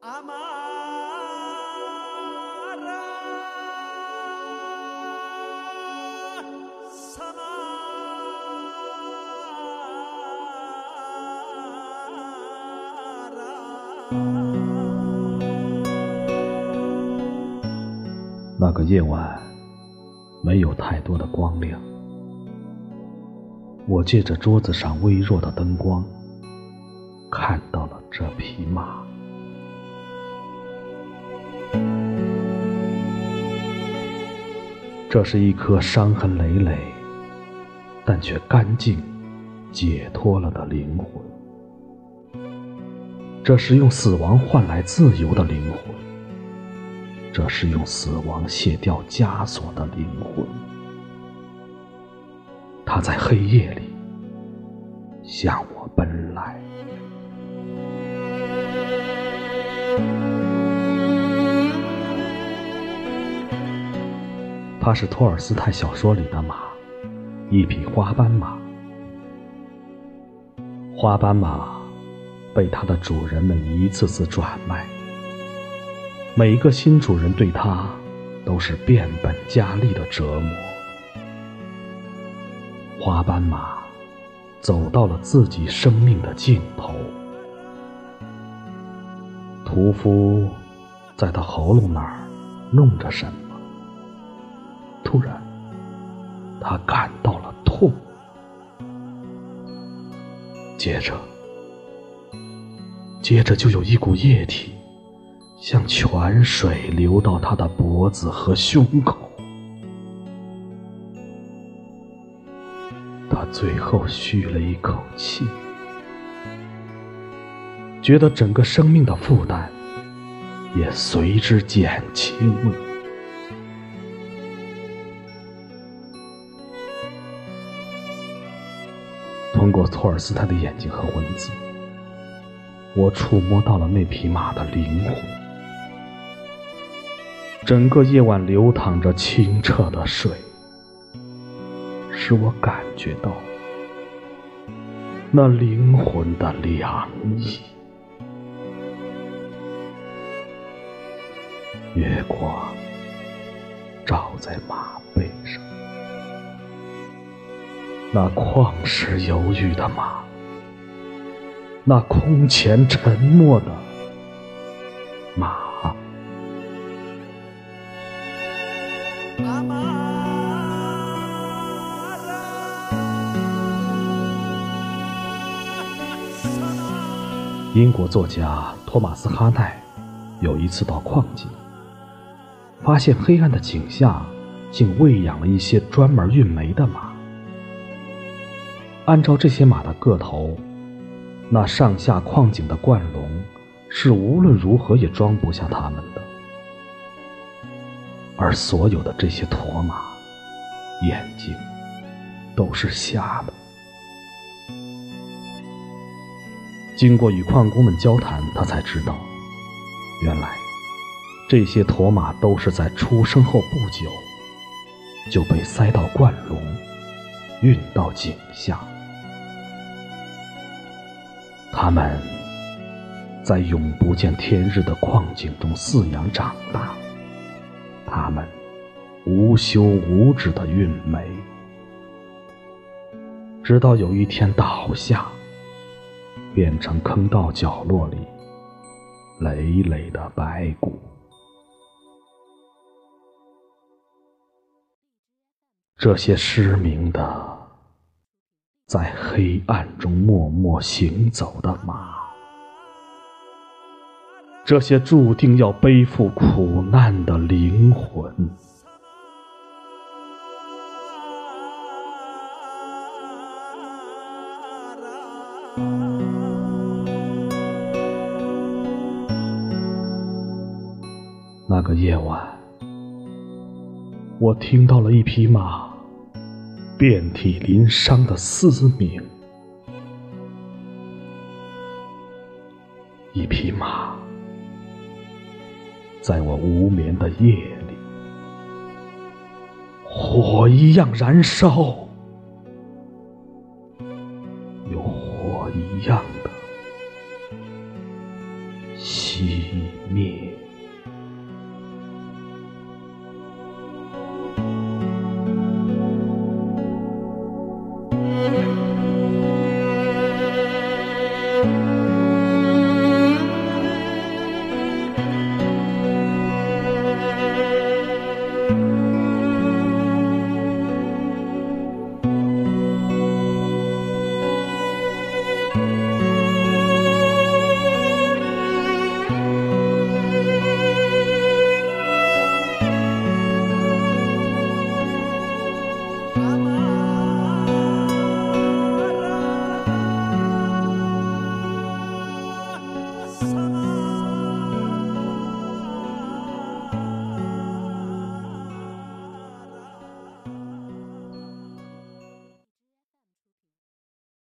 阿妈那个夜晚，没有太多的光亮。我借着桌子上微弱的灯光，看到了这匹马。这是一颗伤痕累累，但却干净、解脱了的灵魂。这是用死亡换来自由的灵魂。这是用死亡卸掉枷锁的灵魂。他在黑夜里向我奔来。它是托尔斯泰小说里的马，一匹花斑马。花斑马被它的主人们一次次转卖，每一个新主人对它都是变本加厉的折磨。花斑马走到了自己生命的尽头，屠夫在他喉咙那儿弄着什么。突然，他感到了痛，接着，接着就有一股液体像泉水流到他的脖子和胸口。他最后吁了一口气，觉得整个生命的负担也随之减轻了。通过托尔斯泰的眼睛和文字，我触摸到了那匹马的灵魂。整个夜晚流淌着清澈的水，使我感觉到那灵魂的凉意。月光照在马背上。那旷世犹豫的马，那空前沉默的马。英国作家托马斯·哈奈有一次到矿井，发现黑暗的井下竟喂养了一些专门运煤的马。按照这些马的个头，那上下矿井的灌笼是无论如何也装不下它们的。而所有的这些驼马，眼睛都是瞎的。经过与矿工们交谈，他才知道，原来这些驼马都是在出生后不久就被塞到灌笼，运到井下。他们在永不见天日的矿井中饲养长大，他们无休无止的运煤，直到有一天倒下，变成坑道角落里累累的白骨。这些失明的。在黑暗中默默行走的马，这些注定要背负苦难的灵魂。那个夜晚，我听到了一匹马。遍体鳞伤的嘶鸣，一匹马，在我无眠的夜里，火一样燃烧，有火一样的熄。灭。